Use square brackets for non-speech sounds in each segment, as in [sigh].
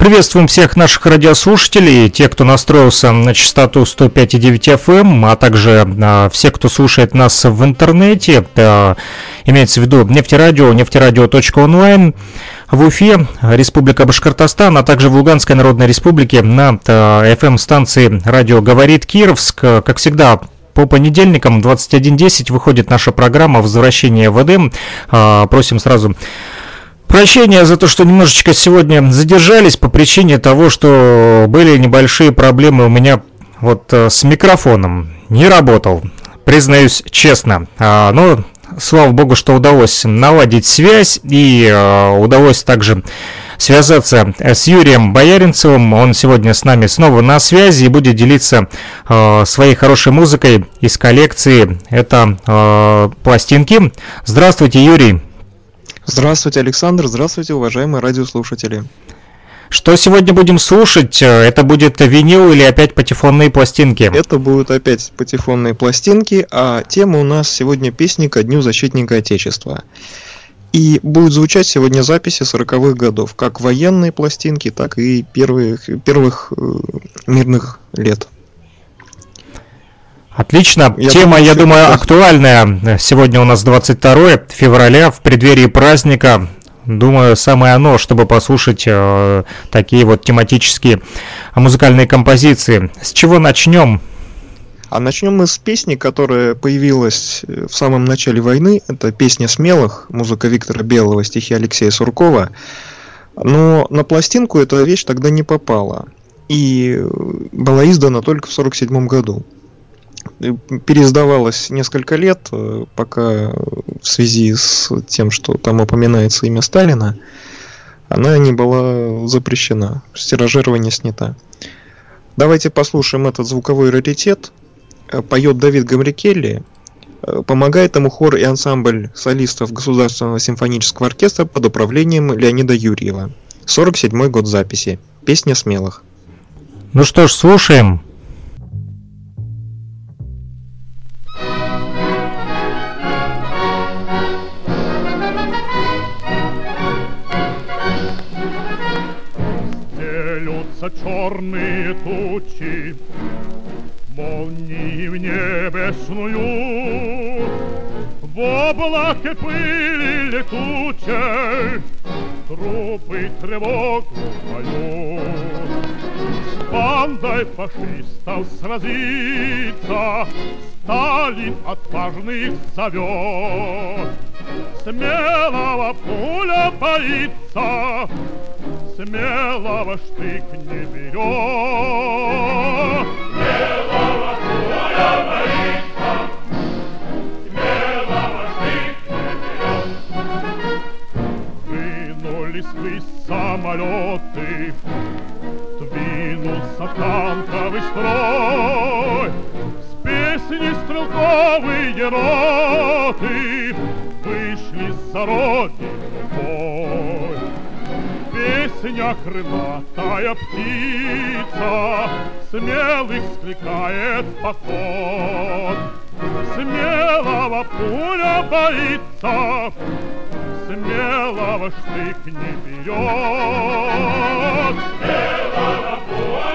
Приветствуем всех наших радиослушателей, те, кто настроился на частоту 105,9 FM, эм, а также а, все, кто слушает нас в интернете, а, имеется в виду нефтерадио, нефтерадио.онлайн в Уфе, Республика Башкортостан, а также в Луганской Народной Республике на FM-станции «Радио говорит Кировск». Как всегда, по понедельникам 21.10 выходит наша программа «Возвращение в Эдем». А, просим сразу Прощения за то, что немножечко сегодня задержались по причине того, что были небольшие проблемы у меня вот э, с микрофоном. Не работал, признаюсь честно. А, но слава богу, что удалось наладить связь и э, удалось также связаться с Юрием Бояринцевым. Он сегодня с нами снова на связи и будет делиться э, своей хорошей музыкой из коллекции. Это э, пластинки. Здравствуйте, Юрий. Здравствуйте, Александр. Здравствуйте, уважаемые радиослушатели. Что сегодня будем слушать? Это будет винил или опять патефонные пластинки? Это будут опять патефонные пластинки, а тема у нас сегодня песни ко Дню Защитника Отечества. И будет звучать сегодня записи 40-х годов, как военные пластинки, так и первых, первых э, мирных лет. Отлично. Я Тема, думаю, я думаю, это... актуальная. Сегодня у нас 22 февраля, в преддверии праздника. Думаю, самое оно, чтобы послушать э, такие вот тематические музыкальные композиции. С чего начнем? А начнем мы с песни, которая появилась э, в самом начале войны. Это песня «Смелых», музыка Виктора Белого, стихи Алексея Суркова. Но на пластинку эта вещь тогда не попала. И э, была издана только в 1947 году переиздавалась несколько лет, э, пока в связи с тем, что там упоминается имя Сталина, она не была запрещена, стиражирование снята. Давайте послушаем этот звуковой раритет. Э, поет Давид Гамрикелли, э, помогает ему хор и ансамбль солистов Государственного симфонического оркестра под управлением Леонида Юрьева. 47 год записи. Песня смелых. Ну что ж, слушаем. Черные тучи, молнии в небесную, в облаке пыли летучей трупы тревогу поют. Бандой фашистов сразиться Сталин отважных зовет. Смелого пуля боится, смелого штык не берет. Смелого пуля боится. Вынулись вы самолеты, двинулся танковый строй. С песни стрелковые роты вышли родину в бой. Песня крылатая птица Смелых скликает поход. Смелого пуля боится, Смелого штык не берет. Смелого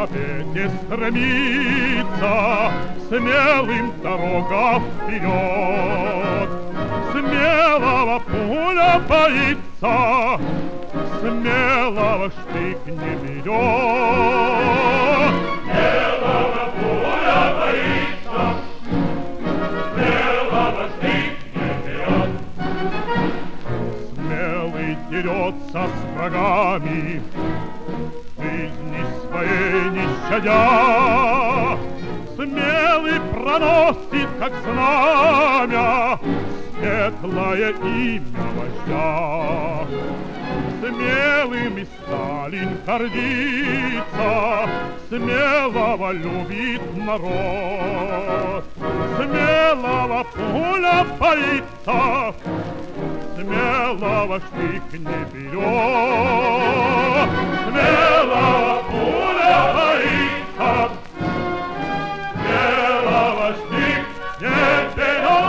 победе стремится, Смелым дорога вперед. Смелого пуля боится, Смелого штык не берет. Смелого пуля боится, Смелого штык не берет. Смелый дерется с врагами, Жизни своей не щадя. Смелый проносит, как знамя, Светлое имя вождя. И Сталин гордится, Смелого любит народ. Смелого пуля боится, Смелого штык не берет. Смелого пуля боится, Смелого штык не берет.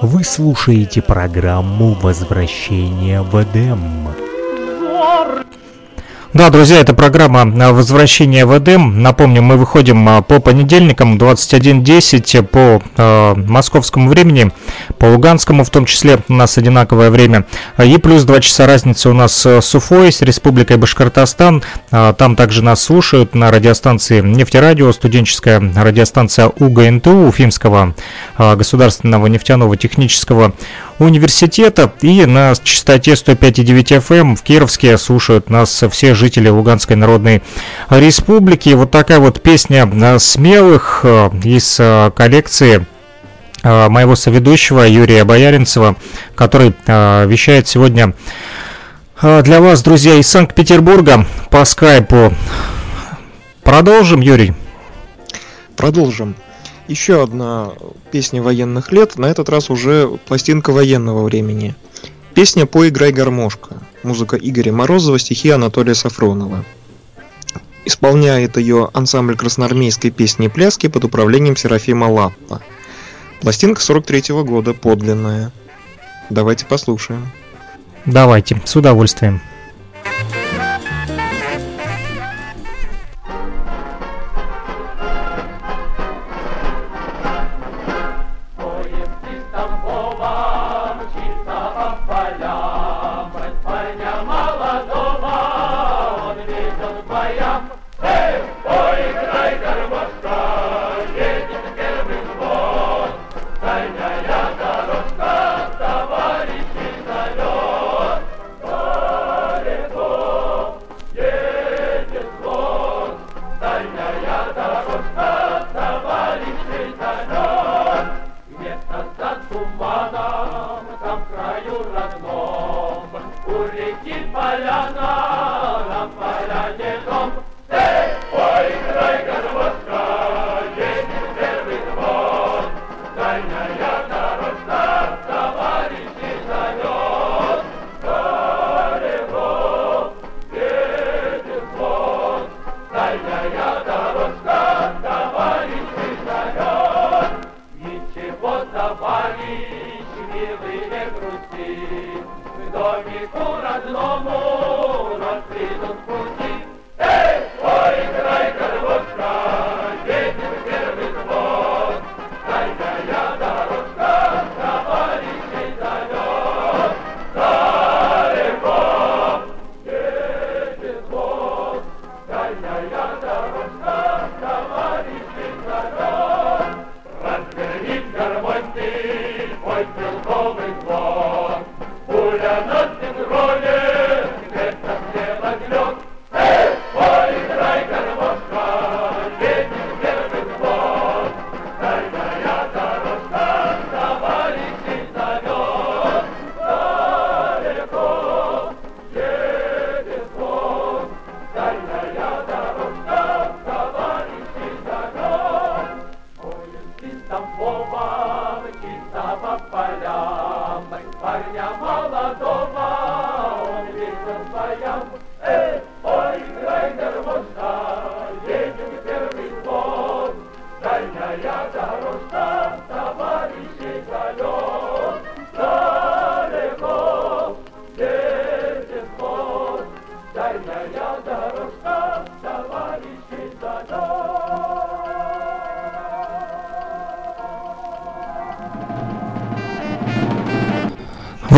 Вы слушаете программу «Возвращение в Эдем». Да, друзья, это программа а, «Возвращение в Эдем». Напомню, мы выходим а, по понедельникам 21.10 по э, московскому времени, по луганскому в том числе у нас одинаковое время. И плюс 2 часа разницы у нас э, с Уфой, с Республикой Башкортостан. Там также нас слушают на радиостанции «Нефтерадио», студенческая радиостанция УГНТУ, Уфимского государственного нефтяного технического университета. И на частоте 105,9 FM в Кировске слушают нас все жители Луганской Народной Республики. Вот такая вот песня а, смелых а, из а, коллекции моего соведущего Юрия Бояринцева, который вещает сегодня для вас, друзья, из Санкт-Петербурга по скайпу. Продолжим, Юрий? Продолжим. Еще одна песня военных лет, на этот раз уже пластинка военного времени. Песня «Поиграй гармошка». Музыка Игоря Морозова, стихи Анатолия Сафронова. Исполняет ее ансамбль красноармейской песни и пляски под управлением Серафима Лаппа. Пластинка 43 года, подлинная. Давайте послушаем. Давайте, с удовольствием. У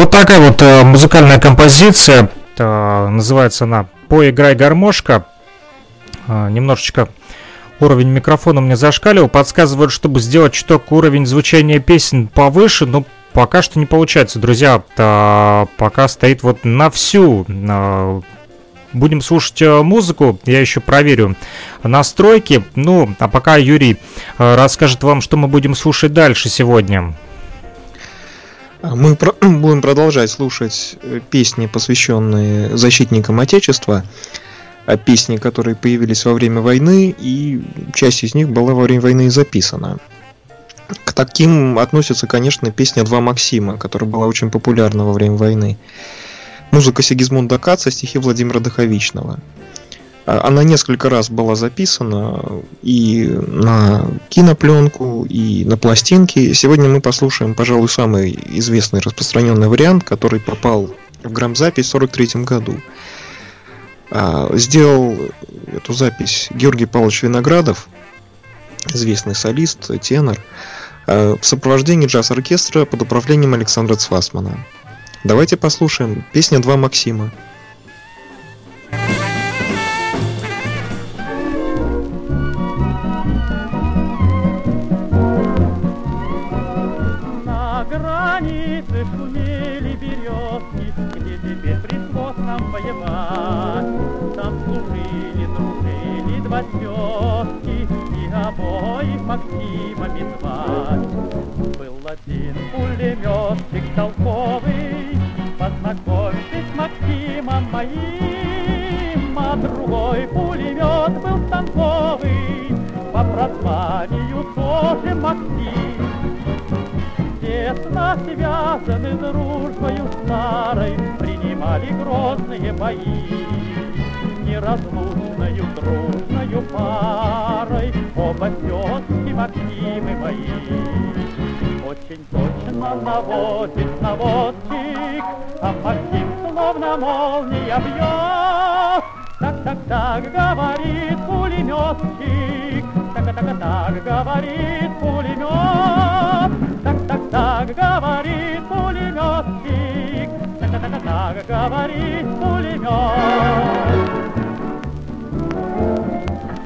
Вот такая вот э, музыкальная композиция. Э, называется она «Поиграй гармошка». Э, немножечко уровень микрофона мне зашкаливал. Подсказывают, чтобы сделать чуток уровень звучания песен повыше, но пока что не получается, друзья. Пока стоит вот на всю. Будем слушать музыку, я еще проверю настройки. Ну, а пока Юрий расскажет вам, что мы будем слушать дальше сегодня. А Мы про- [clears throat] будем продолжать слушать э, песни, посвященные защитникам Отечества, а песни, которые появились во время войны, и часть из них была во время войны записана. К таким относится, конечно, песня «Два Максима», которая была очень популярна во время войны. Музыка Сигизмунда Каца, стихи Владимира Даховичного. А, Она несколько раз была записана и на кинопленку, и на пластинки. Сегодня мы послушаем, пожалуй, самый известный распространенный вариант, который попал в грамзапись в 1943 году. А, Сделал эту запись Георгий Павлович Виноградов, известный солист, тенор, а, в сопровождении джаз-оркестра под управлением Александра Цвасмана. Давайте послушаем песня «Два Максима». Грозные бои. Неразлучною дружною парой оба тетки Максимы мои. Очень точно наводит наводчик, а Максим словно молния бьет. Так, так, так, говорит пулеметчик, так, так, так, говорит пулемет. Так, так, так, говорит так, говорит пулемет.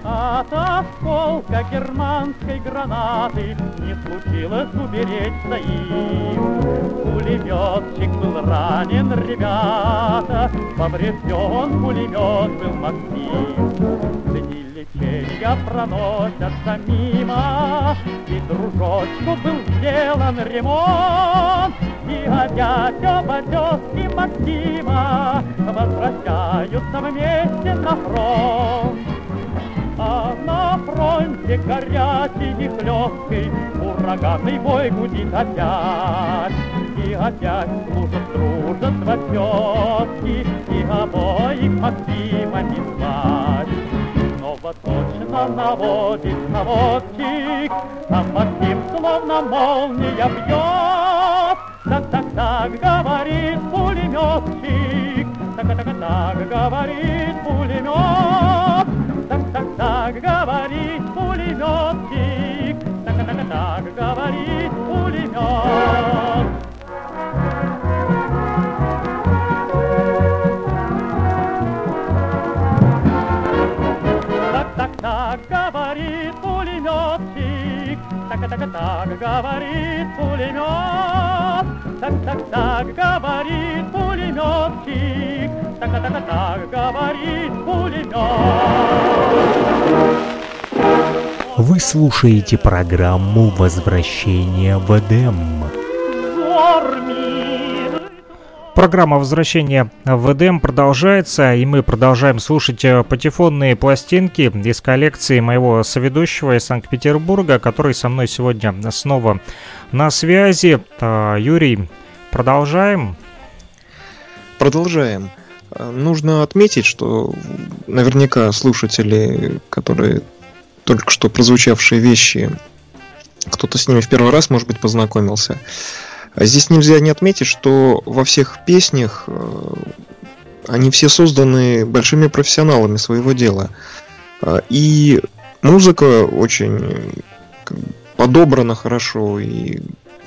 От осколка германской гранаты Не случилось уберечься им. Пулеметчик был ранен, ребята, Поврежден пулемет был Максим. Дни лечения проносятся мимо, И дружочку был сделан ремонт, И опять оба тезки Максима Возвращаются вместе на фронт. А на фронте горячий и хлесткий Ураганный бой гудит опять. И опять служат дружество тетки И обоих Максимами звать. Снова точно наводит наводчик, А Максим словно молния бьет. Так, так, так, говорит пулеметчик, Так, так, так, говорит пулемет. Так, так, так, говорит пулеметчик, Так, так, так, говорит пулемет. Говорит пулемет. Вы слушаете программу «Возвращение в Эдем». Программа возвращения в Эдем продолжается, и мы продолжаем слушать э, патефонные пластинки из коллекции моего соведущего из Санкт-Петербурга, который со мной сегодня снова на связи. Э, Юрий, продолжаем. Продолжаем. Э, Нужно отметить, что наверняка слушатели, которые только что прозвучавшие вещи, кто-то с ними в первый раз, может быть, познакомился. А Здесь нельзя не отметить, что во всех песнях э, они все созданы большими профессионалами своего дела. А, и музыка очень подобрана хорошо и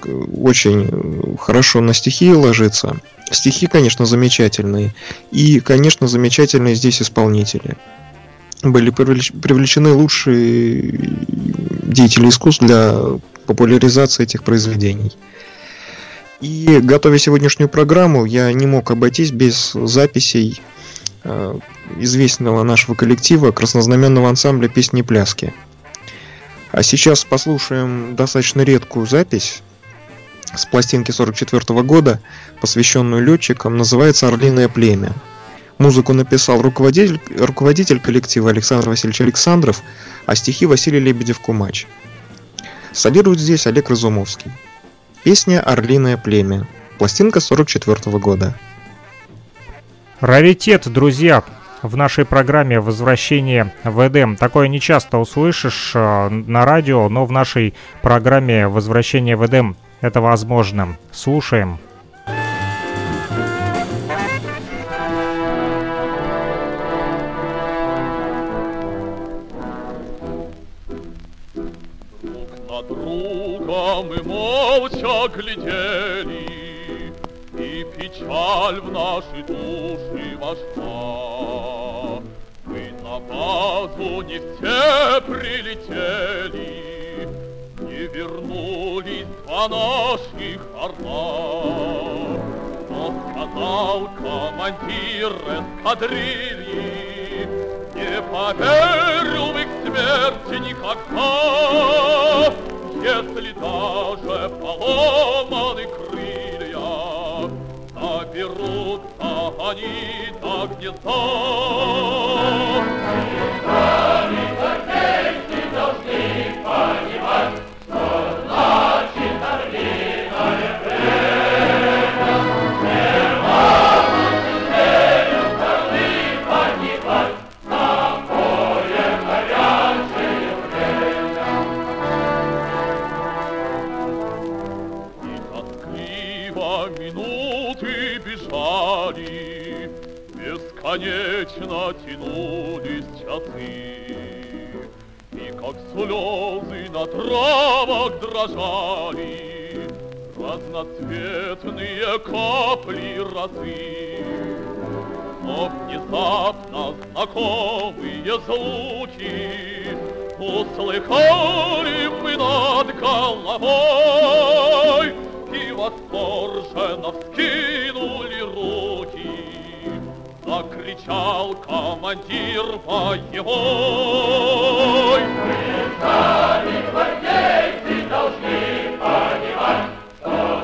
очень хорошо на стихи ложится. Стихи, конечно, замечательные. И, конечно, замечательные здесь исполнители. Были привлечены лучшие деятели искусств для популяризации этих произведений. И готовя сегодняшнюю программу, я не мог обойтись без записей э, известного нашего коллектива краснознаменного ансамбля песни и пляски. А сейчас послушаем достаточно редкую запись с пластинки 44 года, посвященную летчикам, называется «Орлиное племя». Музыку написал руководитель, руководитель коллектива Александр Васильевич Александров, а стихи Василий Лебедев-Кумач. Солирует здесь Олег Разумовский. Песня «Орлиное племя». Пластинка 44 года. Раритет, друзья, в нашей программе «Возвращение в Эдем». Такое не часто услышишь э, на радио, но в нашей программе «Возвращение в Эдем» это возможно. Слушаем. мы молча глядели, И печаль в наши души вошла. Мы на базу не все прилетели, вернулись два наших орла. Но сказал командир эскадрильи, Не поверил в их смерти никогда, если даже поломаны крылья, Доберутся они до гнезда. Сами армейцы должны понимать, Бесконечно тянулись часы. И как слезы на травах дрожали Разноцветные капли росы. Но внезапно знакомые звуки Услыхали мы над головой И восторженно вскинули Закричал командир боевой. Мы сами гвардейцы должны понимать Что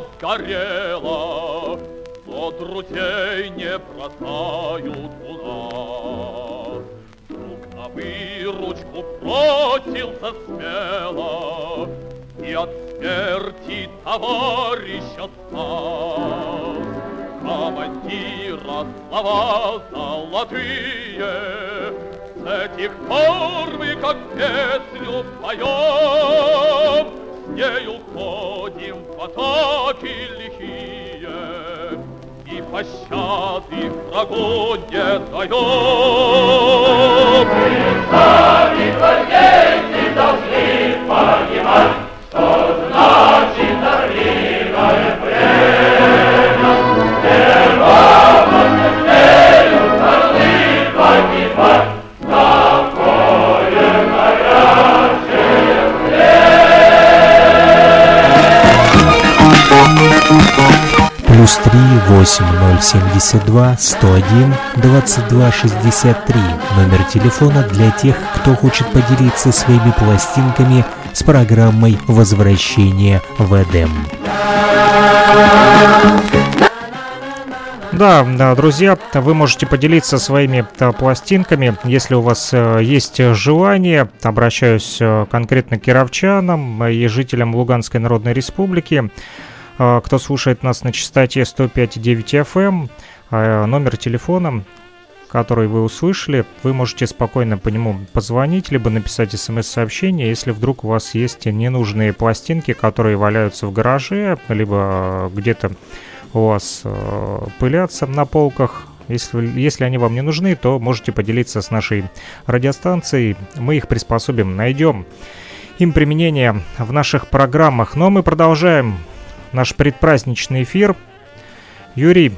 сгорела, но друзей не бросают у нас. Друг на выручку бросился смело, и от смерти товарища спас. Командира слова золотые, с этих пор мы как песню поем, С нею ходим в атаки лихие, И пощады врагу не даем. Мы сами гвардейцы должны понимать, Что значит орлиное Плюс три восемь ноль семьдесят два сто один двадцать два шестьдесят три. Номер телефона для тех, кто хочет поделиться своими пластинками с программой «Возвращение в Эдем». Да, да, друзья, вы можете поделиться своими э, пластинками, если у вас э, есть желание. Обращаюсь э, конкретно к кировчанам и жителям Луганской Народной Республики. А, кто слушает нас на частоте 105.9 FM, а, номер телефона, который вы услышали, вы можете спокойно по нему позвонить, либо написать смс-сообщение, если вдруг у вас есть ненужные пластинки, которые валяются в гараже, либо где-то у вас пылятся на полках, если, если они вам не нужны, то можете поделиться с нашей радиостанцией. Мы их приспособим, найдем им применение в наших программах. Но мы продолжаем наш предпраздничный эфир. Юрий,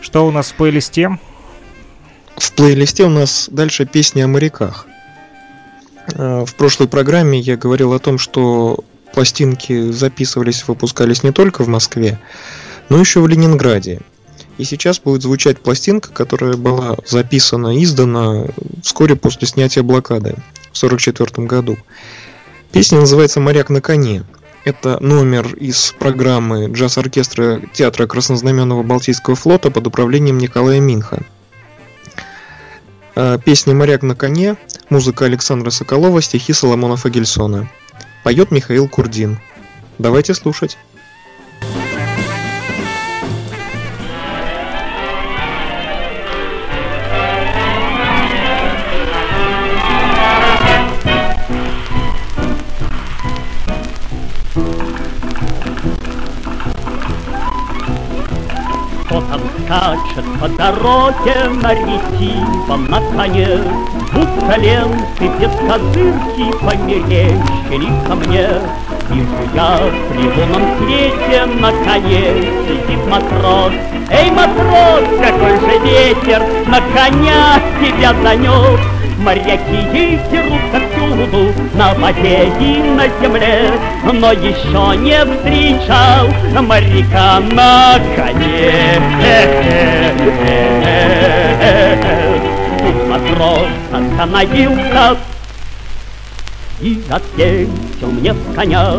что у нас в плейлисте? В плейлисте у нас дальше песни о моряках. Э, в прошлой программе я говорил о том, что пластинки записывались, выпускались не только в Москве, но еще в Ленинграде. И сейчас будет звучать пластинка, которая была записана, издана вскоре после снятия блокады в 1944 году. Песня называется «Моряк на коне». Это номер из программы джаз-оркестра Театра Краснознаменного Балтийского флота под управлением Николая Минха. А, песня «Моряк на коне», музыка Александра Соколова, стихи Соломона Фагельсона. Поет Михаил Курдин. Давайте слушать. Скачет по дороге на ретивом на коне. Двухколенцы без козырки померещили ко мне. Вижу я при лунном свете на коне сидит матрос. Эй, матрос, какой же ветер на коня тебя занес. Моряки дерутся всюду, на воде и на земле, Но еще не встречал моряка на коне. Матрос остановился и ответил мне с коня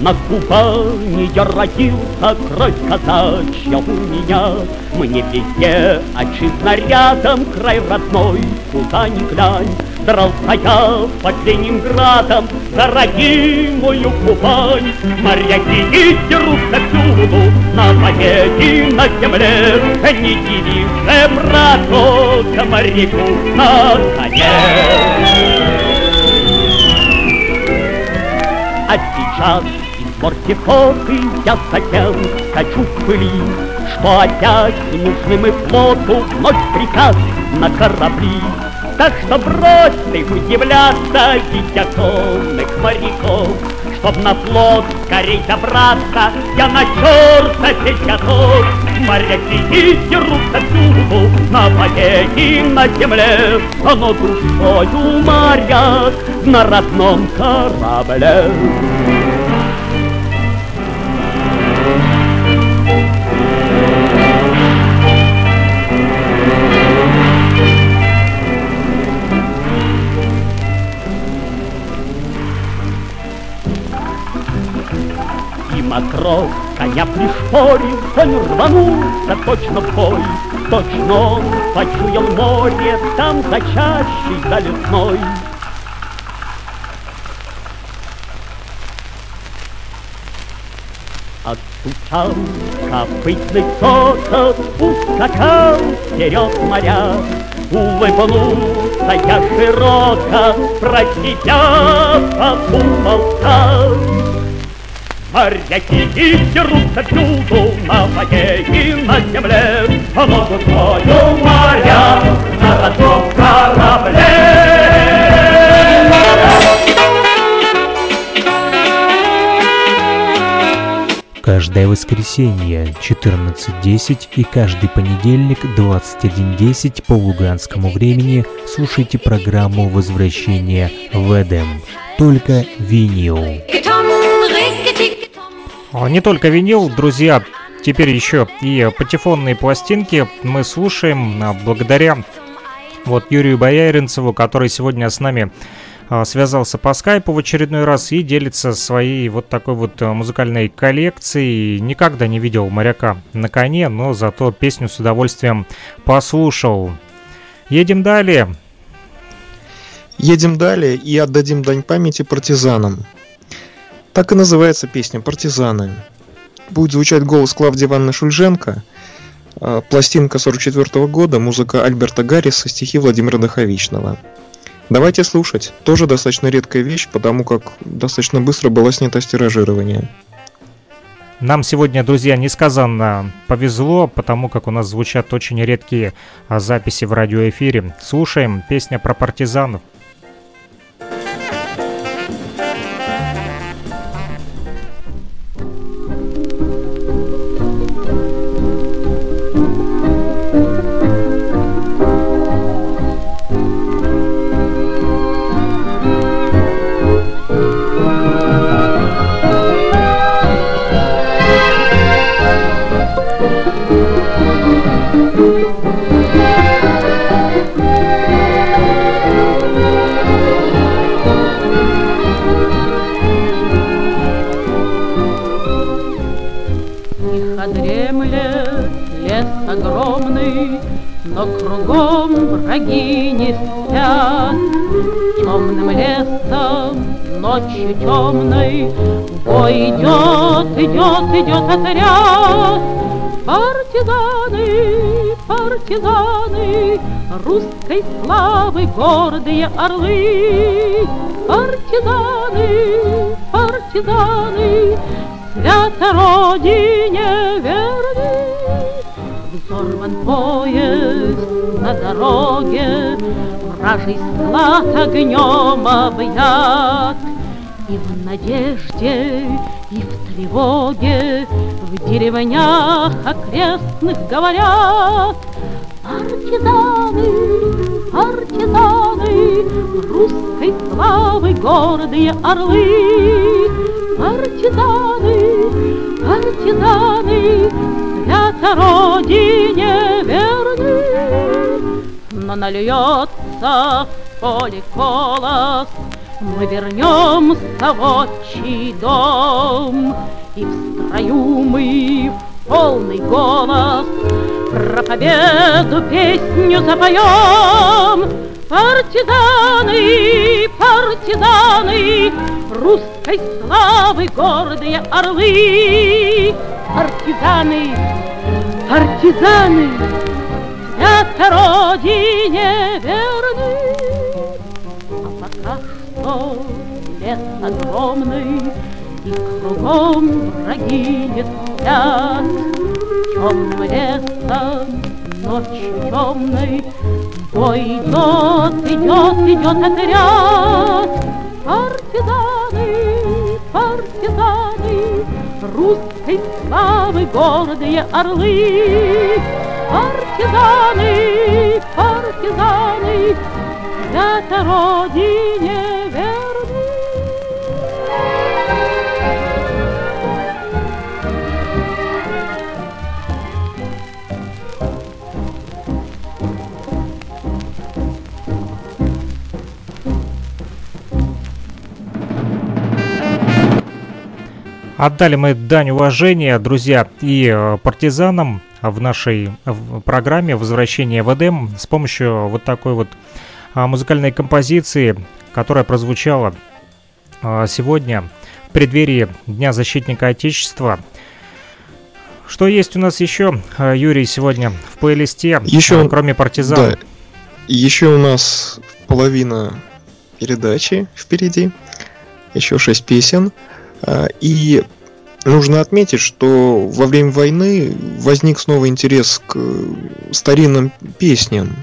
На Кубани я родился, кровь казачья у меня. Мне везде отчизна рядом, край родной Куда ни глянь, дрался я под Ленинградом За родимую Кубань. Моряки и дерутся всюду На и на земле. Не дивишься, браток, моряку на коне сейчас из морпехоты я затем хочу в пыли, Что опять нужны мы флоту вновь приказ на корабли. Так что брось ты удивляться, дитя конных моряков, Чтоб на флот скорей добраться, я на черта здесь готов. Моряки и дерутся всюду, на воде и на земле, Но душою моряк на родном корабле. Матрос коня пришпорил, конь рванулся точно в бой. Точно он почуял море, там за чащей за лесной. Отстучал копытный сокол, ускакал вперед моря. Улыбнулся я широко, про себя подумал так. Моряки и дерутся всюду на воде и на земле, Но душою моря на родном корабле. Каждое воскресенье 14.10 и каждый понедельник 21.10 по луганскому времени слушайте программу «Возвращение в Эдем». Только винил. А, не только винил, друзья, теперь еще и патефонные пластинки мы слушаем а, благодаря вот Юрию Бояринцеву, который сегодня с нами а, связался по скайпу в очередной раз и делится своей вот такой вот музыкальной коллекцией. Никогда не видел моряка на коне, но зато песню с удовольствием послушал. Едем далее. Едем далее и отдадим дань памяти партизанам. Так и называется песня «Партизаны». будет звучать голос Клавдии Ивановны Шульженко, э, пластинка 44 года, музыка Альберта Гарриса, стихи Владимира Даховичного. Давайте слушать. Тоже достаточно редкая вещь, потому как достаточно быстро было снято с. Нам сегодня, друзья, несказанно повезло, потому как у нас звучат очень редкие а, записи в радиоэфире. Слушаем песня про партизанов. Но кругом враги не спят. Темным лесом, ночью темной, бой идет, идет, идет отряд. Партизаны, партизаны, русской славы гордые орлы. Партизаны, партизаны, свято родине верны. Взорван поезд на дороге, Вражий склад огнем объят. И в надежде, и в тревоге В деревнях окрестных говорят Партизаны, партизаны, Русской славы гордые орлы. Партизаны, партизаны, Свято родине верны. Но нальется в поле колос, Мы вернемся в отчий дом, И в строю мы в полный голос Про победу песню запоем. Партизаны, партизаны, Русской славы гордые орлы. Партизаны, партизаны, Свято родине верны. А пока что лес огромный, И кругом враги не спят. Темным лесом, ночью темной, Бой идет, идет, идет отряд. Партизаны, партизаны, Русской славы гордые орлы. Партизаны, партизаны, Свято родине Отдали мы дань уважения, друзья, и э, партизанам в нашей программе «Возвращение в Эдем» с помощью вот такой вот а, музыкальной композиции, которая прозвучала а, сегодня в преддверии Дня защитника Отечества. Что есть у нас еще, а, Юрий, сегодня в плейлисте, Еще- кроме партизан? Да. Еще у нас половина передачи впереди. Еще шесть песен. А, И нужно отметить, что во время войны возник снова интерес к э, старинным песням,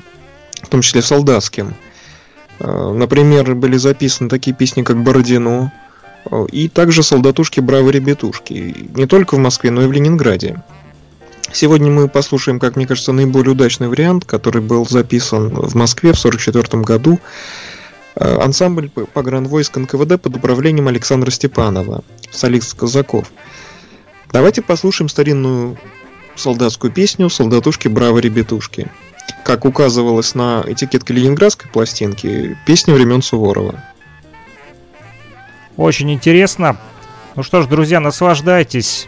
в том числе солдатским. А, Например, были записаны такие песни, как «Бородино», а, и также «Солдатушки, бравые ребятушки», не только в Москве, но и в Ленинграде. Сегодня мы послушаем, как мне кажется, наиболее удачный вариант, который был записан в Москве в 1944 году. Э, Ансамбль погранвойск НКВД под управлением Александра Степанова, солист казаков. Давайте послушаем старинную солдатскую песню «Солдатушки, браво, ребятушки». Как указывалось на этикетке ленинградской пластинки, песня времен Суворова. Очень интересно. Ну что ж, друзья, наслаждайтесь.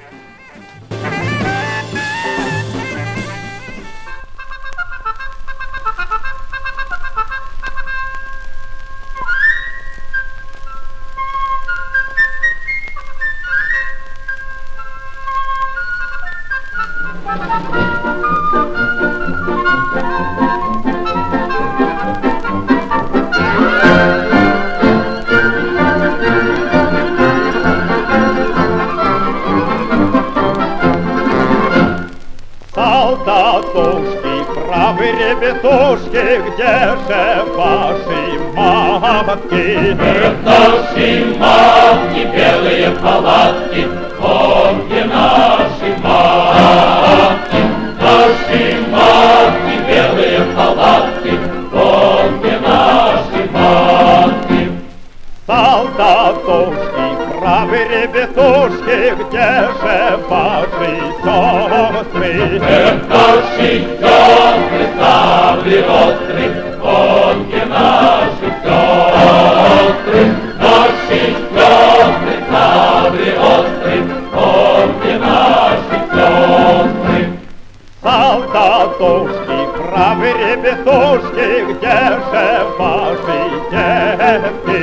Солдатушки, правы ребятушки, где же ваши детки?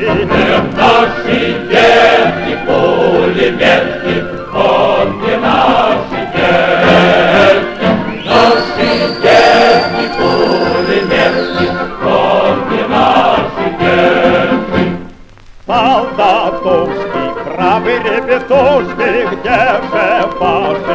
Наши детки, пулеметки, вот где наши детки. Наши детки, пулеметки, вот где наши детки. Солдатушки, правы ребятушки, где же ваши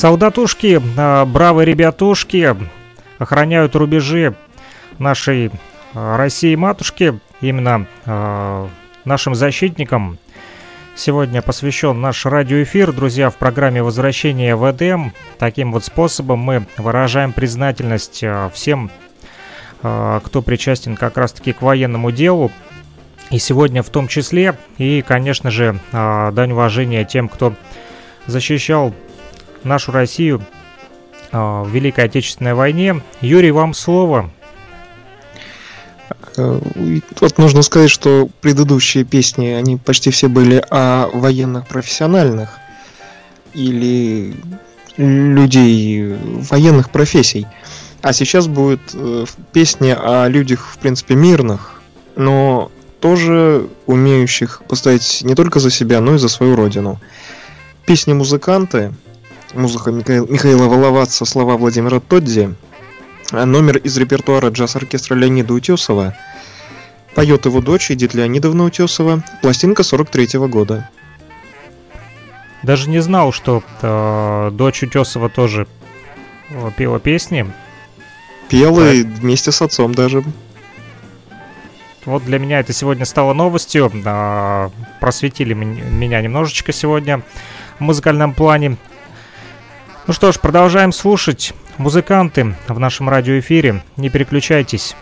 Солдатушки, а, бравые ребятушки охраняют рубежи нашей а, России-матушки. Именно а, нашим защитникам сегодня посвящен наш радиоэфир. Друзья, в программе «Возвращение в Эдем» таким вот способом мы выражаем признательность всем, кто причастен как раз-таки к военному делу. И сегодня в том числе, и, конечно же, дань уважения тем, кто защищал нашу Россию а, в Великой Отечественной войне. Юрий, вам слово. Э, Вот нужно сказать, что предыдущие песни, они почти все были о военных профессиональных или людей военных профессий. А сейчас будет э, песни о людях, в принципе, мирных, но тоже умеющих постоять не только за себя, но и за свою родину. Песни музыканты, музыка Михаила, Михаила Воловатца, слова Владимира Тодди, а номер из репертуара джаз-оркестра Леонида Утесова. Поет его дочь Эдит Леонидовна Утесова. Пластинка 43 года. Даже не знал, что э, дочь Утесова тоже э, пела песни. Пела и вместе с отцом даже. Вот для меня это сегодня стало новостью. а, Просветили мен- меня немножечко сегодня в музыкальном плане. Ну что ж, продолжаем слушать. Музыканты в нашем радиоэфире. Не переключайтесь.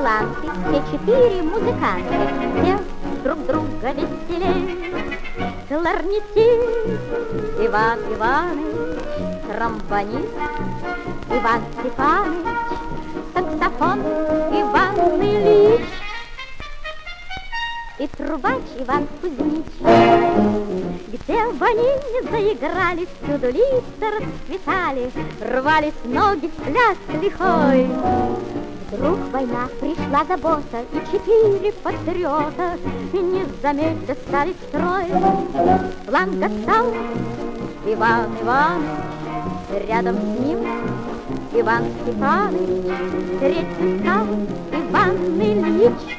Таланты, все четыре музыканты, все друг друга веселей. Кларнетист Иван Иванович, тромбонист Иван Степанович, саксофон Иван Ильич и трубач Иван Кузьмич. Где бы они ни заиграли, всюду лица расцветали, рвались ноги в пляс лихой. Вдруг война пришла забота, и четыре патриота не заметя стали строй. Фланга стал Иван Иванович, рядом с ним Иван Степанович, третий стал Иван Ильич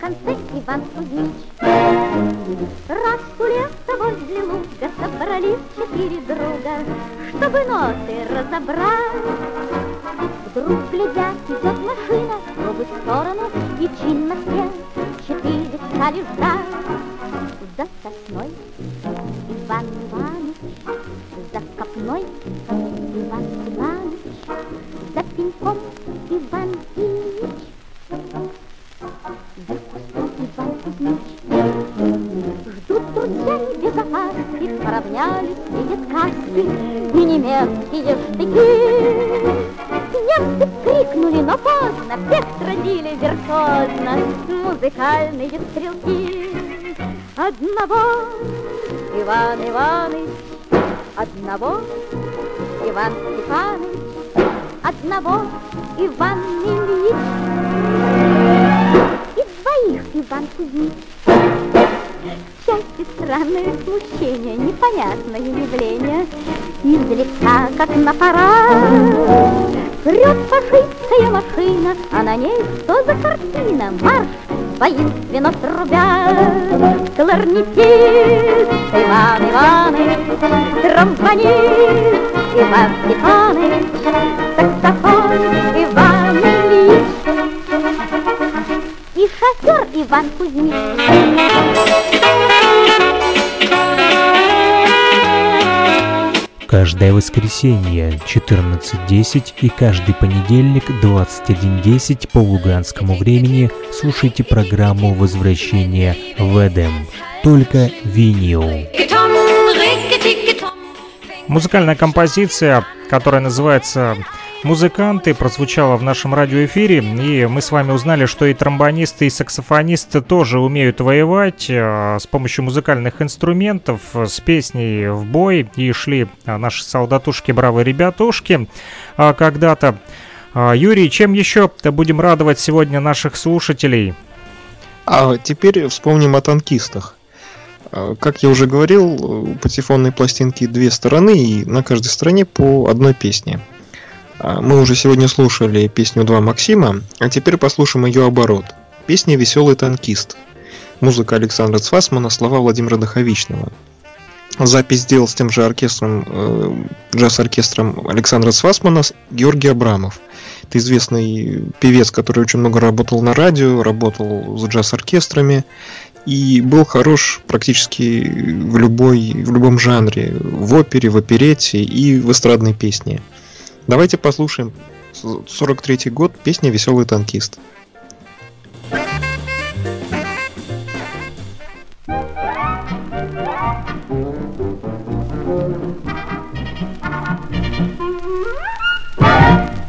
конце Иван Кузьмич. Раз у леса возле луга собрались четыре друга, чтобы ноты разобрать. Вдруг, глядя, идет машина в сторону, и чинно все четыре стали ждать За сосной Иван Иваныч За копной Иван Иваныч За пеньком опаски Поравнялись, видят каски И немецкие штыки Немцы крикнули, но поздно, всех сразили виртуозно музыкальные стрелки. Одного Иван Иваныч, одного Иван Степаныч, одного Иван Ильич и двоих Иван Кузьмич. Счастье, странное смущение, непонятное явление, Издалека, как на парад, Прет фашистская машина, а на ней что за картина? Марш воинственно трубят Кларнетист Иван Иваныч, Тромбонист Иван Степаныч, Саксофон Иван И шофер Иван Кузьмич. Каждое воскресенье 14.10 и каждый понедельник 21.10 по луганскому времени слушайте программу «Возвращение в Эдем». Только винил. Музыкальная композиция, которая называется «Музыканты» прозвучала в нашем радиоэфире, и мы с вами узнали, что и тромбонисты, и саксофонисты тоже умеют воевать э, с помощью музыкальных инструментов, с песней в бой, и шли э, наши солдатушки, бравые ребятушки э, когда-то. Э, Юрий, чем еще будем радовать сегодня наших слушателей? А теперь вспомним о танкистах. А, Как я уже говорил, у патефонной пластинки две стороны, и на каждой стороне по одной песне. А, Мы уже сегодня слушали песню «Два Максима», а теперь послушаем ее оборот. Песня «Веселый танкист». Музыка Александра Цвасмана, слова Владимира Доховичного. Запись сделал с тем же оркестром, э, джаз-оркестром Александра Цвасмана Георгий Абрамов. Это известный певец, который очень много работал на радио, работал с джаз-оркестрами и был хорош практически в, любой, в любом жанре, в опере, в оперете и в эстрадной песне. Давайте послушаем 43 год, песня «Веселый танкист».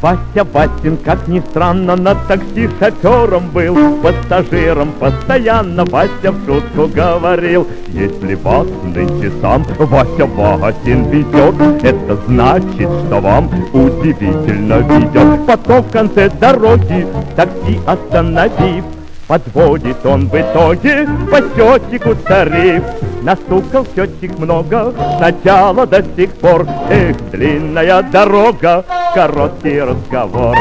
Вася Васин, как ни странно, на такси шофером был, Пассажиром постоянно Вася в шутку говорил. Если вас нынче сам Вася Васин ведет, Это значит, что вам удивительно ведет. Потом в конце дороги такси остановив, Подводит он в итоге по счетчику тариф. Настукал счетчик много, сначала до сих пор. Эх, длинная дорога, короткий разговор.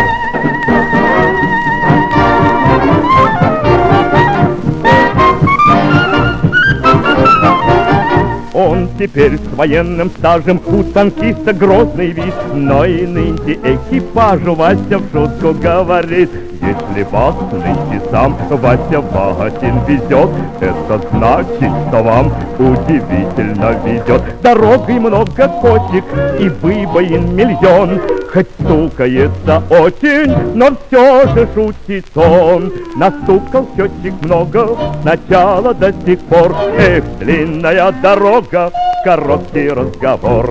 Он теперь с военным стажем у танкиста грозный вид, но и нынче экипажу Вася в шутку говорит, если вас нынче сам Вася Васин везет, это значит, что вам удивительно ведет. Дорогой много кочек и выбоин миллион, Хоть стукается очень, но все же шутит он. Настукал счетчик много, сначала до сих пор. Эх, длинная дорога, короткий разговор.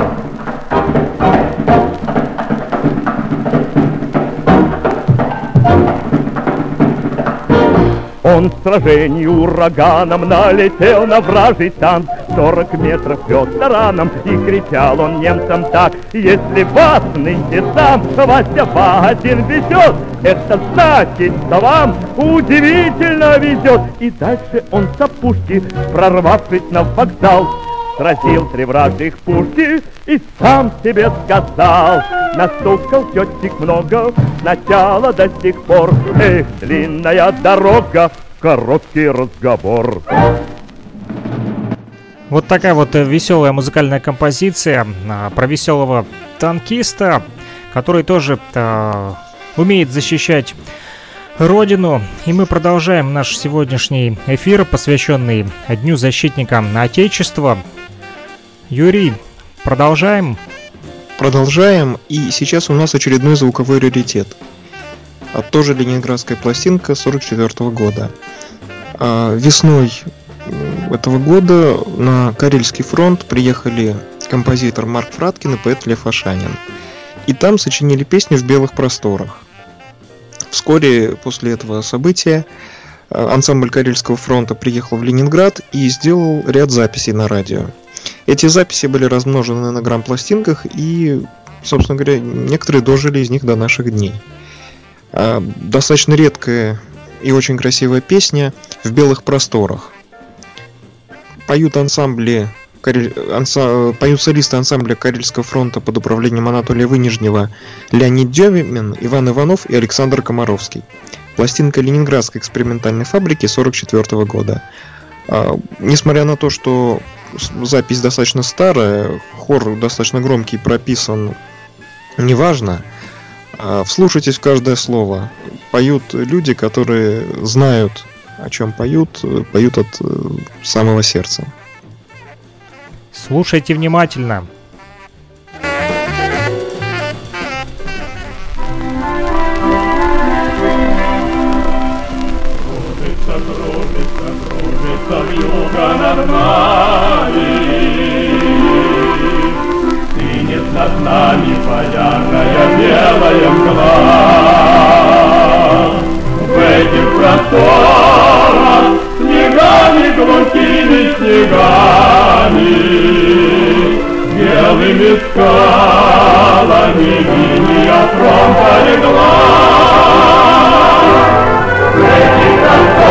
Он в сражении ураганом налетел на вражий танк. Сорок метров вез тараном и кричал он немцам так Если вас нынче сам Вася Васин везет. Это значит, что вам удивительно везет И дальше он с опушки, прорвавшись на вокзал Сразил три вражьих пушки и сам себе сказал Настукал счетчик много, сначала до сих пор Эх, длинная дорога, короткий разговор Вот такая вот э, веселая музыкальная композиция а, про веселого танкиста, который тоже а, умеет защищать родину. И мы продолжаем наш сегодняшний эфир, посвященный Дню защитника Отечества. Юрий, продолжаем? Продолжаем, и сейчас у нас очередной звуковой раритет. А тоже ленинградская пластинка 44 года. А, весной этого года на Карельский фронт приехали композитор Марк Фраткин и поэт Лев Ашанин. И там сочинили песню «В белых просторах». Вскоре после этого события э, ансамбль Карельского фронта приехал в Ленинград и сделал ряд записей на радио. Эти записи были размножены на грамм-пластинках и, собственно говоря, некоторые дожили из них до наших дней. А, достаточно редкая и очень красивая песня «В белых просторах». Поют ансамбли Карель... анса... поют солисты ансамбля Карельского фронта под управлением Анатолия Вынежнева Леонид Демин, Иван Иванов и Александр Комаровский. Пластинка Ленинградской экспериментальной фабрики 44 года. А, несмотря на то, что запись достаточно старая, хор достаточно громкий, прописан, неважно, а, вслушайтесь в каждое слово. Поют люди, которые знают, о чем поют, поют от э, самого сердца. Слушайте внимательно. Кружится вьюга над нами. Синет над нами полярная белая мгла. В этих просторах снегами глухими снегами белыми скалами линия фронта легла. В этих просторах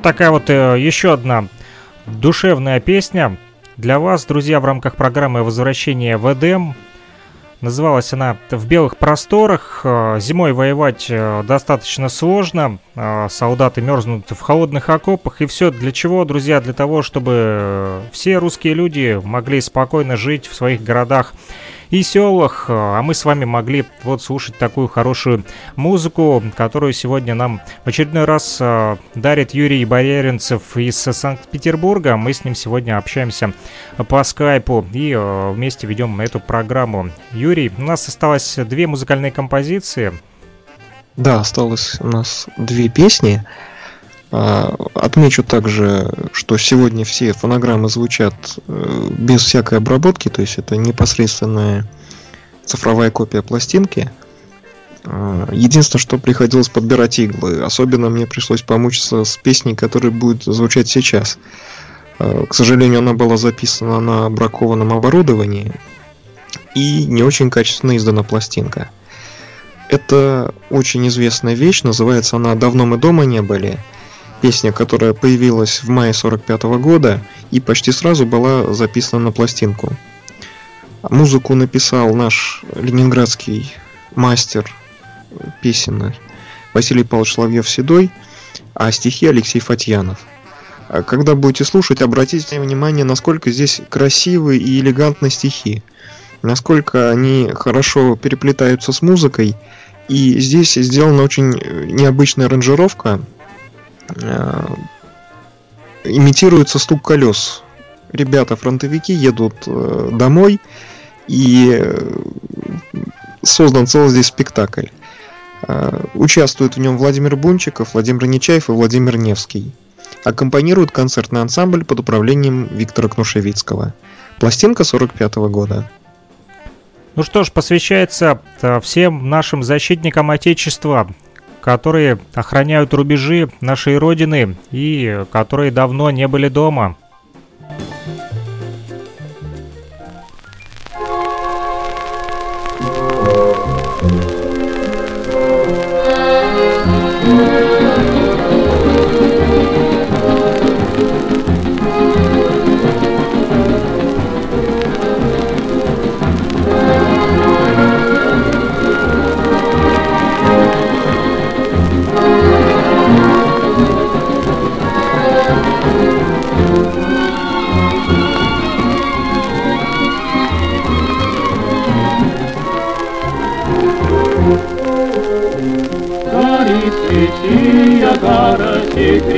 Вот такая вот э, еще одна душевная песня для вас, друзья, в рамках программы «Возвращение в Эдем». Называлась она «В белых просторах». Э, зимой воевать э, достаточно сложно. Солдаты мерзнут в холодных окопах. И все для чего, друзья? Для того, чтобы все русские люди могли спокойно жить в своих городах и селах, а мы с вами могли вот слушать такую хорошую музыку, которую сегодня нам в очередной раз э, дарит Юрий Бояринцев из Санкт-Петербурга. Мы с ним сегодня общаемся по скайпу и э, вместе ведем эту программу. Юрий, у нас осталось две музыкальные композиции. Да, осталось у нас две песни. А, отмечу также, что сегодня все фонограммы звучат э, без всякой обработки, то есть это непосредственная цифровая копия пластинки. А, единственное, что приходилось подбирать иглы. Особенно мне пришлось помучиться с песней, которая будет звучать сейчас. А, к сожалению, она была записана на бракованном оборудовании и не очень качественно издана пластинка. Это очень известная вещь, называется она «Давно мы дома не были» песня, которая появилась в мае 45 года и почти сразу была записана на пластинку. Музыку написал наш ленинградский мастер песенный Василий Павлович Соловьев-Седой, а стихи Алексей Фатьянов. А когда будете слушать, обратите внимание, насколько здесь красивые и элегантные стихи, насколько они хорошо переплетаются с музыкой, и здесь сделана очень необычная аранжировка, Э, имитируется стук колес. Ребята, фронтовики едут э, домой, и э, создан целый здесь спектакль. Участвуют в нем Владимир Бунчиков, Владимир Нечаев и Владимир Невский. Аккомпанирует концертный ансамбль под управлением Виктора Кнушевицкого. Пластинка 45 -го года. Ну что ж, посвящается всем нашим защитникам Отечества, которые охраняют рубежи нашей Родины и которые давно не были дома. ярости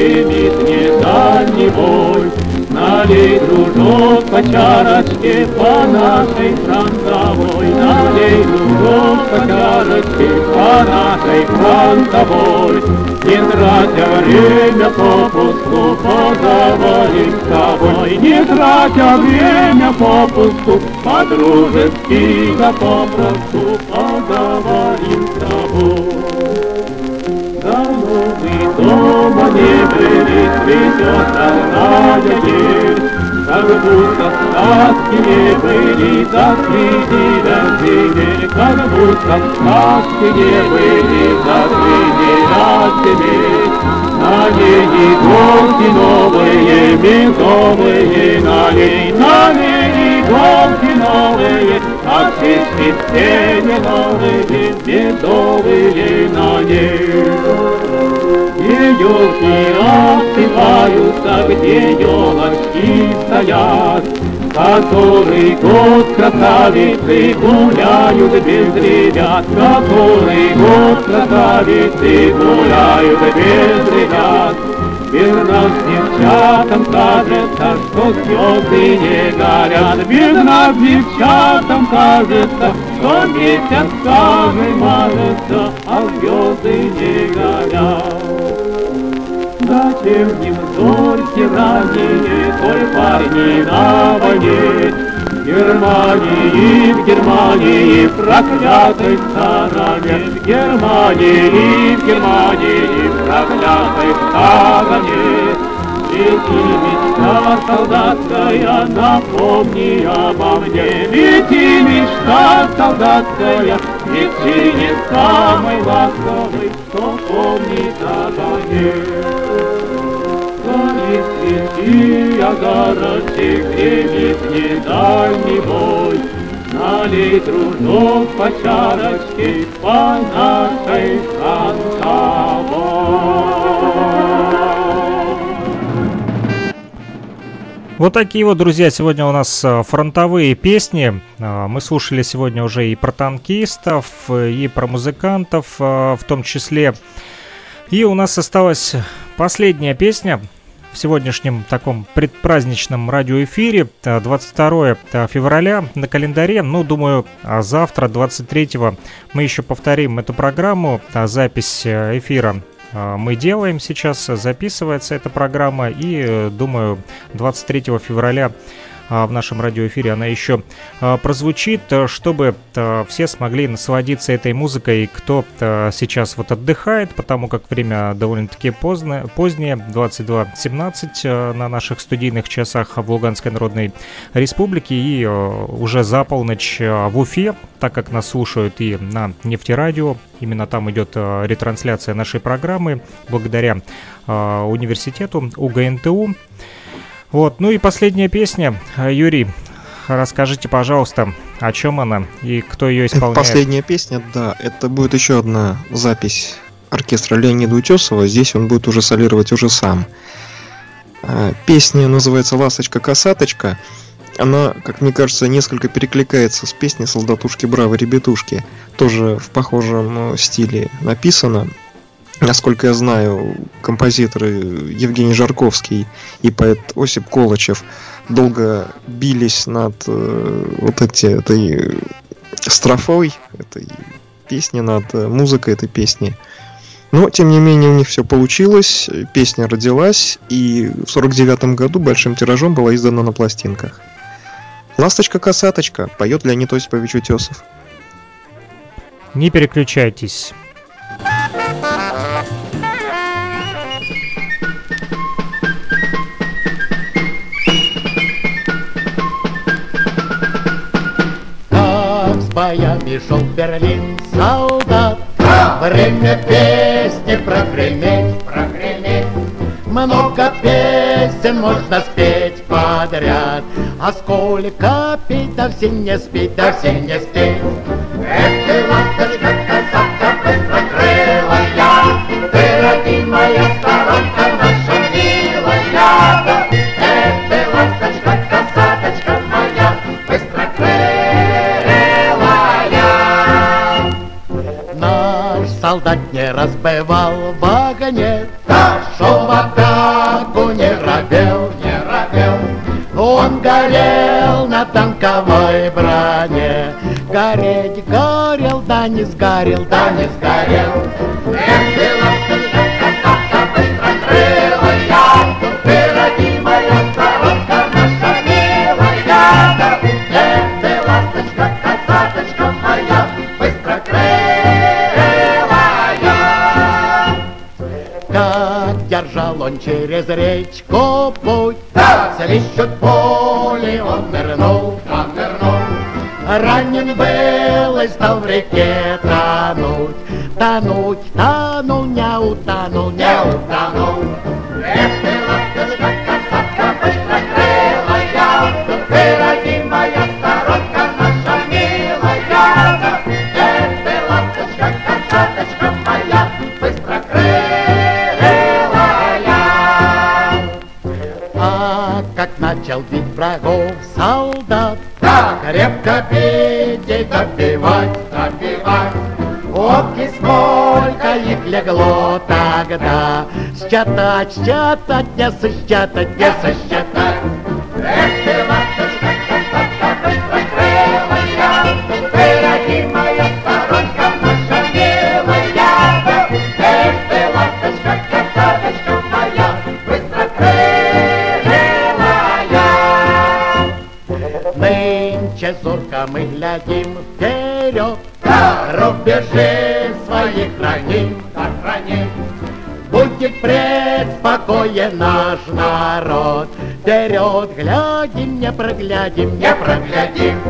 гремит не дальний бой. Налей, дружок, по чарочке по нашей фронтовой. Налей, дружок, по чарочке по нашей фронтовой. Не тратя время попусту, поговорим с тобой. Не тратя время попусту, по-дружески да попросту поговорим с тобой. Цветет родная дверь, Как будто сказки не были, да среди дождей, Как будто были, да среди дождей. На ней иголки новые, медовые, на ней, на ней иголки новые, А все не новые, медовые на ней. Елки рассыпаются, где елочки стоят, Который год красавицы гуляют без ребят, Который год красавицы гуляют без ребят. Верно девчатам кажется, что слезы не горят, Верно девчатам кажется, что месяц каждый мажется, А звезды не горят. Зачем им зорьки ранее, Той парни на войне? В Германии, в Германии, проклятой стороне, В Германии, в Германии, проклятой стороне. Лети, мечта солдатская, напомни обо мне. Лети, мечта солдатская, лети не самый ласковый, Кто помнит обо мне. Горит свечи, а городчик гремит недальний бой. Налей, дружок, по чарочке по нашей фронтовой. Вот такие вот, друзья, сегодня у нас э, фронтовые песни. Э, Мы слушали сегодня уже и про танкистов, и про музыкантов э, в том числе. И у нас осталась последняя песня в сегодняшнем таком предпраздничном радиоэфире. Э, 22 февраля на календаре. Ну, думаю, а завтра, 23 мы еще повторим эту программу. А Запись э, эфира э, мы делаем сейчас, записывается эта программа, и, э, думаю, 23 февраля в нашем радиоэфире. Она еще а, прозвучит, э, чтобы э, все смогли насладиться этой музыкой, кто э, сейчас вот отдыхает, потому как время довольно-таки поздно, позднее, 22.17 э, на наших студийных часах в Луганской Народной Республике, и уже за полночь в Уфе, так как нас слушают и на нефтерадио, именно там идет ретрансляция нашей программы, благодаря университету УГНТУ. Вот, ну и последняя песня. Э, Юрий, расскажите, пожалуйста, о чем она и кто ее исполняет. Последняя песня, да, это будет еще одна запись оркестра Леонида Утесова. Здесь он будет уже солировать уже сам. А, Песня называется «Ласточка-косаточка». Она, как мне кажется, несколько перекликается с песней «Солдатушки, браво, ребятушки». Тоже в похожем э, стиле написано. Насколько я знаю, композиторы Евгений Жарковский и поэт Осип Колычев долго бились над э, вот эти, этой строфой этой песни, над э, музыкой этой песни. Но, тем не менее, у них все получилось, песня родилась, и в 49 году большим тиражом была издана на пластинках. «Ласточка-косаточка» поет Леонид Осипович Утесов. Не переключайтесь. Боями шел в Берлин солдат, Время песни прогреметь, прогреметь. Много песен можно спеть подряд, А сколько петь, да все не спеть, да все не спеть. Эх ты, ласточка, косатка, быстрокрылая, Ты, родимая сторонка наша милая. Солдат не разбивал в огне, Шел в атаку, не робел, не робел. Он горел на танковой броне, Гореть горел, да не сгорел, да не сгорел. Эх ты, ласточка, косатка, быстрокрылая, держал он через речку путь, Свищут пули, он нырнул, он нырнул. Ранен был и стал в реке тонуть, Тонуть, тонул, не утонул, не утонул. Эх ты, ласточка, косатка, быстрокрылая, Ты, родимая врагов солдат, Крепко пить и допивать, допивать. Водки сколько их легло тогда, Считать, считать, не сосчитать, не сосчитать. Мы глядим вперед, Рубежи свои храним, храним. Будет предспокоен наш народ, Вперед глядим, не проглядим, не проглядим.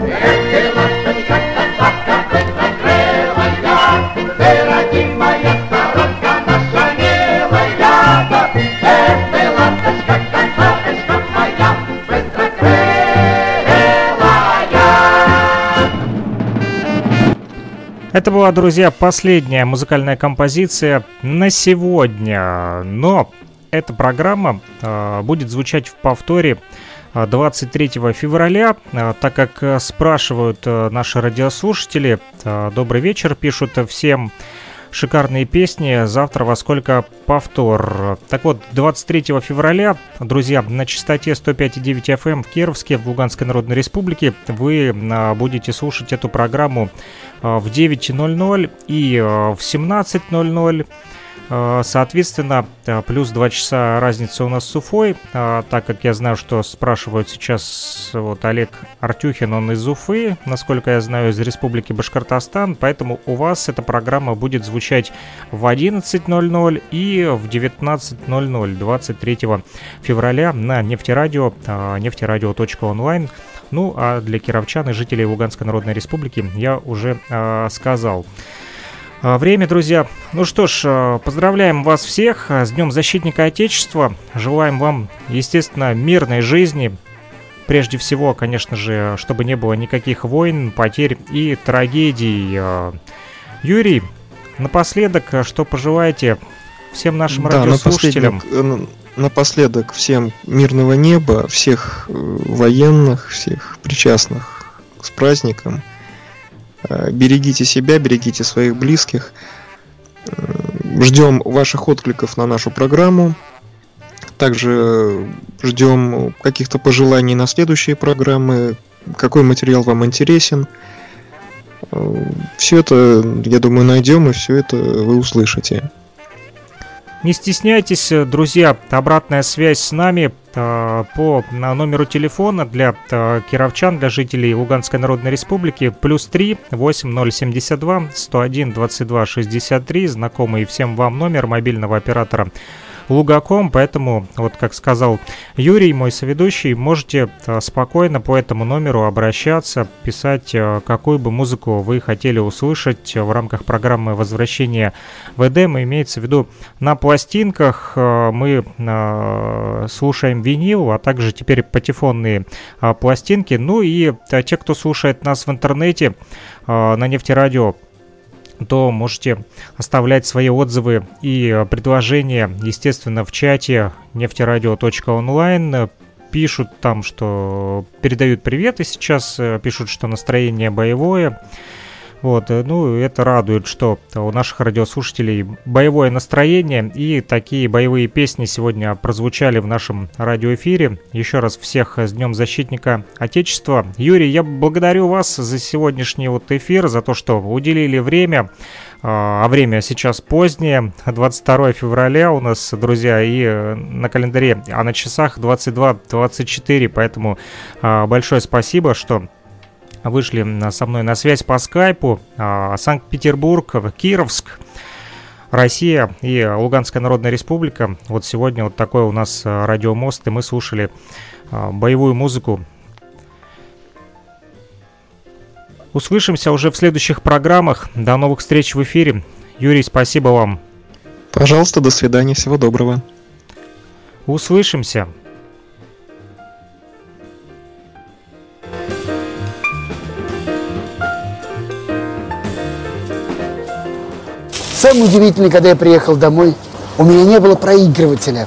Эх ты, ласточка, косатка, Это была, друзья, последняя музыкальная композиция на сегодня. Но эта программа э, будет звучать в повторе 23 февраля, так как спрашивают наши радиослушатели, добрый вечер, пишут всем шикарные песни. Завтра во сколько повтор. Так вот, 23 февраля, друзья, на частоте 105,9 FM эм в Кировске, в Луганской Народной Республике, вы а, будете слушать эту программу а, в 9.00 и а, в 17.00 Э, соответственно, э, плюс 2 часа разница у нас с Уфой, э, так как я знаю, что спрашивают сейчас вот Олег Артюхин, он из Уфы, насколько я знаю, из Республики Башкортостан, поэтому у вас эта программа будет звучать в 11.00 и в 19.00 23 февраля на нефтерадио, нефтерадио.онлайн. Ну, а для кировчан и жителей Луганской Народной Республики я уже э, сказал. А, время, друзья. Ну что ж, а, поздравляем вас всех а, с Днем Защитника Отечества. Желаем вам, естественно, мирной жизни. Прежде всего, конечно же, чтобы не было никаких войн, потерь и трагедий. Юрий, напоследок, что пожелаете всем нашим да, радиослушателям? Напоследок, э, напоследок всем мирного неба, всех э, военных, всех причастных с праздником – берегите себя, берегите своих близких. Э, ждем ваших откликов на нашу программу. Также ждем каких-то пожеланий на следующие программы, какой материал вам интересен. Э, все это, я думаю, найдем, и все это вы услышите. Не стесняйтесь, друзья, обратная связь с нами э, по номеру телефона для э, кировчан, для жителей Луганской Народной Республики, плюс 3 8072 101 22 63, знакомый всем вам номер мобильного оператора Лугаком, поэтому, вот как сказал Юрий, мой соведущий, можете э, спокойно по этому номеру обращаться, писать, э, какую бы музыку вы хотели услышать в рамках программы возвращения в Эдем, имеется в виду на пластинках э, мы слушаем винил, а также теперь патефонные пластинки, ну и те, кто слушает нас в интернете, на нефтерадио то можете оставлять свои отзывы и э, предложения, естественно, в чате нефтерадио.онлайн. Пишут там, что передают приветы сейчас, э, пишут, что настроение боевое. Вот, э, ну, это радует, что у наших радиослушателей боевое настроение и такие боевые песни сегодня прозвучали в нашем радиоэфире. Еще раз всех с Днем Защитника Отечества. Юрий, я благодарю вас за сегодняшний вот эфир, за то, что уделили время. А, а время сейчас позднее, 22 февраля у нас, друзья, и э, на календаре, а на часах 22-24, поэтому а, большое спасибо, что вышли со мной на связь по скайпу. А, Санкт-Петербург, Кировск, Россия и Луганская Народная Республика. Вот сегодня вот такой у нас а, радиомост, и мы слушали а, боевую музыку. Услышимся уже в следующих программах. До новых встреч в эфире. Юрий, спасибо вам. Пожалуйста, до свидания, всего доброго. Услышимся. Самое удивительное, когда я приехал домой, у меня не было проигрывателя.